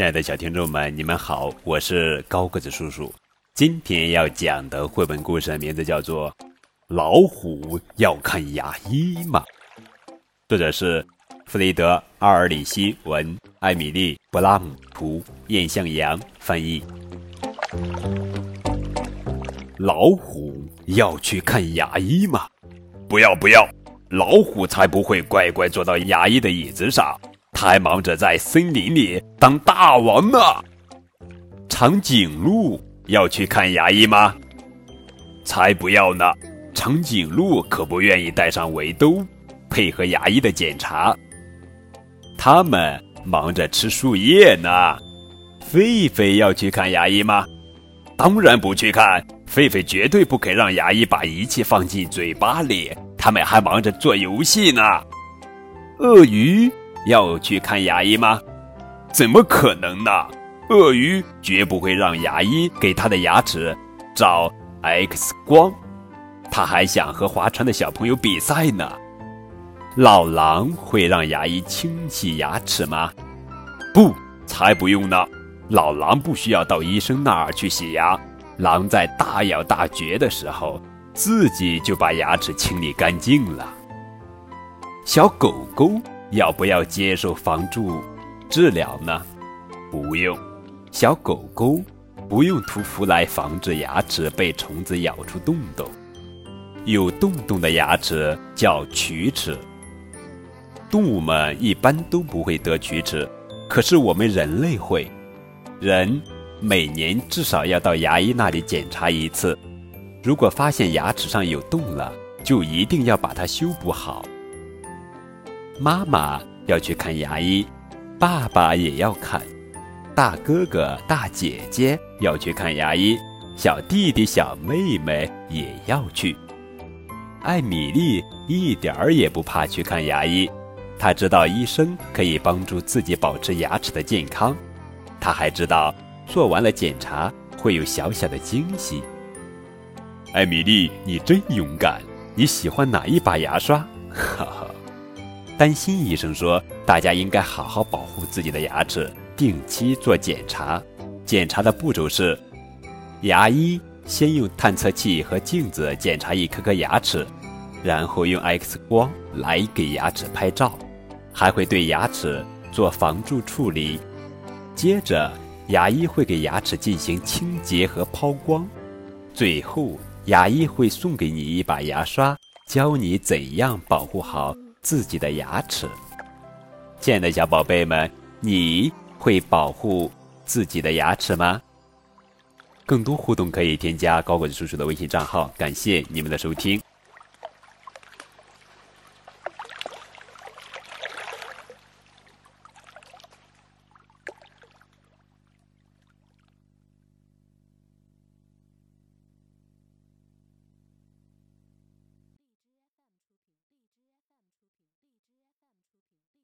亲爱的小听众们，你们好，我是高个子叔叔。今天要讲的绘本故事名字叫做《老虎要看牙医吗》，作者是弗雷德·阿尔里希文，艾米丽·布拉姆图，燕向阳翻译。老虎要去看牙医吗？不要不要，老虎才不会乖乖坐到牙医的椅子上。还忙着在森林里当大王呢。长颈鹿要去看牙医吗？才不要呢！长颈鹿可不愿意戴上围兜，配合牙医的检查。他们忙着吃树叶呢。狒狒要去看牙医吗？当然不去看。狒狒绝对不肯让牙医把仪器放进嘴巴里。他们还忙着做游戏呢。鳄鱼。要去看牙医吗？怎么可能呢？鳄鱼绝不会让牙医给他的牙齿照 X 光。他还想和划船的小朋友比赛呢。老狼会让牙医清洗牙齿吗？不，才不用呢。老狼不需要到医生那儿去洗牙。狼在大咬大嚼的时候，自己就把牙齿清理干净了。小狗狗。要不要接受防蛀治疗呢？不用，小狗狗不用涂氟来防止牙齿被虫子咬出洞洞。有洞洞的牙齿叫龋齿。动物们一般都不会得龋齿，可是我们人类会。人每年至少要到牙医那里检查一次。如果发现牙齿上有洞了，就一定要把它修补好。妈妈要去看牙医，爸爸也要看，大哥哥、大姐姐要去看牙医，小弟弟、小妹妹也要去。艾米丽一点儿也不怕去看牙医，她知道医生可以帮助自己保持牙齿的健康，她还知道做完了检查会有小小的惊喜。艾米丽，你真勇敢！你喜欢哪一把牙刷？哈 哈。担心医生说：“大家应该好好保护自己的牙齿，定期做检查。检查的步骤是：牙医先用探测器和镜子检查一颗颗牙齿，然后用 X 光来给牙齿拍照，还会对牙齿做防蛀处理。接着，牙医会给牙齿进行清洁和抛光。最后，牙医会送给你一把牙刷，教你怎样保护好。”自己的牙齿，亲爱的小宝贝们，你会保护自己的牙齿吗？更多互动可以添加高管叔叔的微信账号。感谢你们的收听。